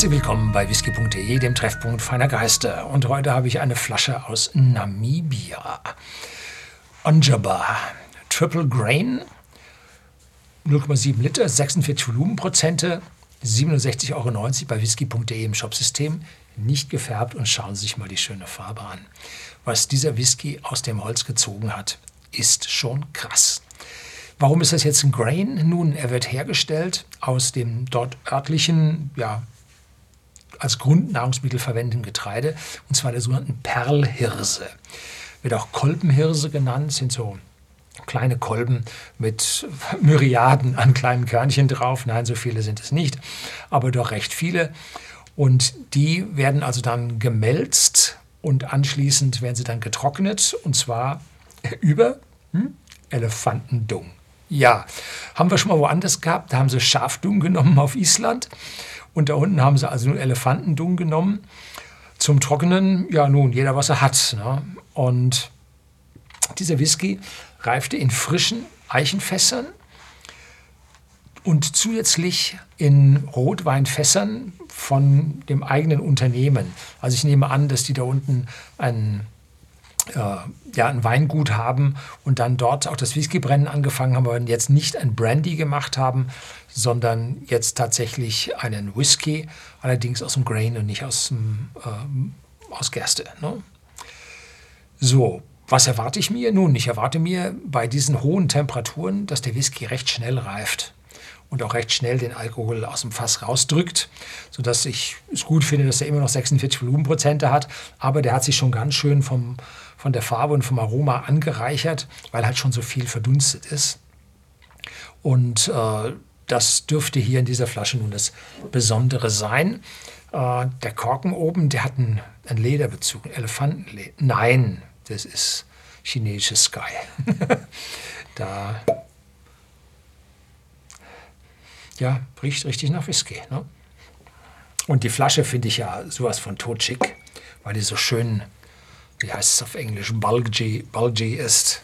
Herzlich willkommen bei whisky.de, dem Treffpunkt feiner Geister. Und heute habe ich eine Flasche aus Namibia. Onjaba Triple Grain, 0,7 Liter, 46 Volumenprozente, 67,90 Euro bei whisky.de im Shopsystem. Nicht gefärbt und schauen Sie sich mal die schöne Farbe an. Was dieser Whisky aus dem Holz gezogen hat, ist schon krass. Warum ist das jetzt ein Grain? Nun, er wird hergestellt aus dem dort örtlichen, ja, als Grundnahrungsmittel verwendeten Getreide, und zwar der sogenannten Perlhirse. Wird auch Kolbenhirse genannt, sind so kleine Kolben mit Myriaden an kleinen Körnchen drauf. Nein, so viele sind es nicht, aber doch recht viele. Und die werden also dann gemälzt und anschließend werden sie dann getrocknet und zwar über hm, Elefantendung. Ja, haben wir schon mal woanders gehabt. Da haben sie Schafdung genommen auf Island. Und da unten haben sie also nur Elefantendung genommen. Zum Trocknen, ja nun, jeder was er hat. Ne? Und dieser Whisky reifte in frischen Eichenfässern und zusätzlich in Rotweinfässern von dem eigenen Unternehmen. Also ich nehme an, dass die da unten ein äh, ja, ein Weingut haben und dann dort auch das Whiskybrennen angefangen haben, aber jetzt nicht ein Brandy gemacht haben, sondern jetzt tatsächlich einen Whisky, allerdings aus dem Grain und nicht aus, dem, äh, aus Gerste. Ne? So, was erwarte ich mir? Nun, ich erwarte mir bei diesen hohen Temperaturen, dass der Whisky recht schnell reift und auch recht schnell den Alkohol aus dem Fass rausdrückt, sodass ich es gut finde, dass er immer noch 46 Volumenprozente hat, aber der hat sich schon ganz schön vom, von der Farbe und vom Aroma angereichert, weil halt schon so viel verdunstet ist. Und äh, das dürfte hier in dieser Flasche nun das Besondere sein. Äh, der Korken oben, der hat einen, einen Lederbezug, Elefantenleder. Nein, das ist chinesisches Sky. da ja, riecht richtig nach Whisky. Ne? Und die Flasche finde ich ja sowas von totschick, weil die so schön, wie heißt es auf Englisch, bulgy, bulgy ist.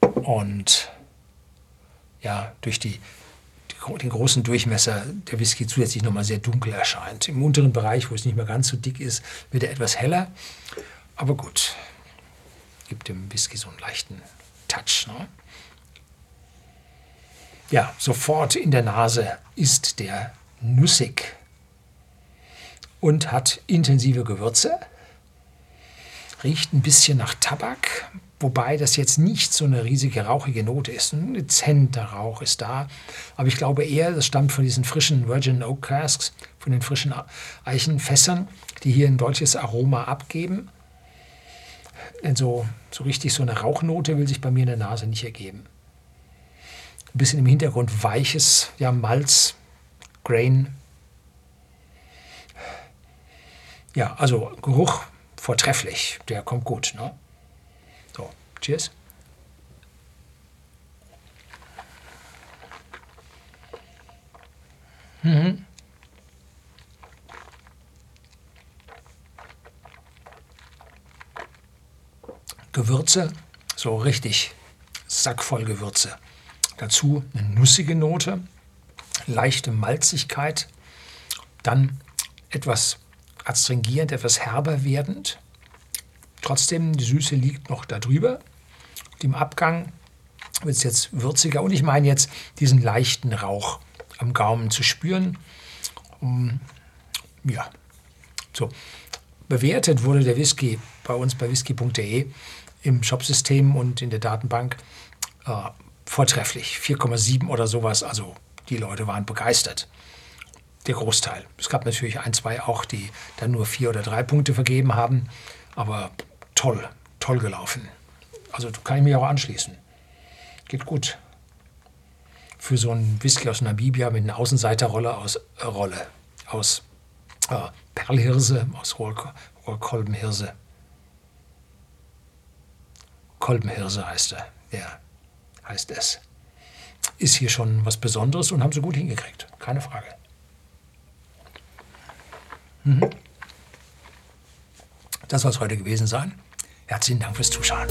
Und ja, durch die, die, den großen Durchmesser der Whisky zusätzlich nochmal sehr dunkel erscheint. Im unteren Bereich, wo es nicht mehr ganz so dick ist, wird er etwas heller. Aber gut, gibt dem Whisky so einen leichten Touch. Ne? Ja, sofort in der Nase ist der nussig und hat intensive Gewürze, riecht ein bisschen nach Tabak, wobei das jetzt nicht so eine riesige rauchige Note ist. Ein dezenter Rauch ist da, aber ich glaube eher, das stammt von diesen frischen Virgin Oak Casks, von den frischen Eichenfässern, die hier ein deutliches Aroma abgeben. Denn so, so richtig so eine Rauchnote will sich bei mir in der Nase nicht ergeben ein bisschen im Hintergrund weiches ja, Malz, Grain. Ja, also Geruch vortrefflich, der kommt gut. Ne? So, cheers. Mhm. Gewürze, so richtig sackvoll Gewürze. Dazu eine nussige Note, leichte Malzigkeit, dann etwas astringierend, etwas herber werdend. Trotzdem, die Süße liegt noch darüber. Im Abgang wird es jetzt würziger und ich meine jetzt diesen leichten Rauch am Gaumen zu spüren. Um, ja, so. Bewertet wurde der Whisky bei uns bei whisky.de im Shopsystem und in der Datenbank äh, vortrefflich. 4,7 oder sowas. Also die Leute waren begeistert. Der Großteil. Es gab natürlich ein, zwei auch, die dann nur vier oder drei Punkte vergeben haben. Aber toll, toll gelaufen. Also kann ich mich auch anschließen. Geht gut. Für so einen Whisky aus Namibia mit einer Außenseiterrolle aus äh, Rolle aus äh, Perlhirse, aus Rohrkolbenhirse. Kolbenhirse heißt er. Ja heißt es. Ist hier schon was Besonderes und haben sie gut hingekriegt. Keine Frage. Mhm. Das soll es heute gewesen sein. Herzlichen Dank fürs Zuschauen.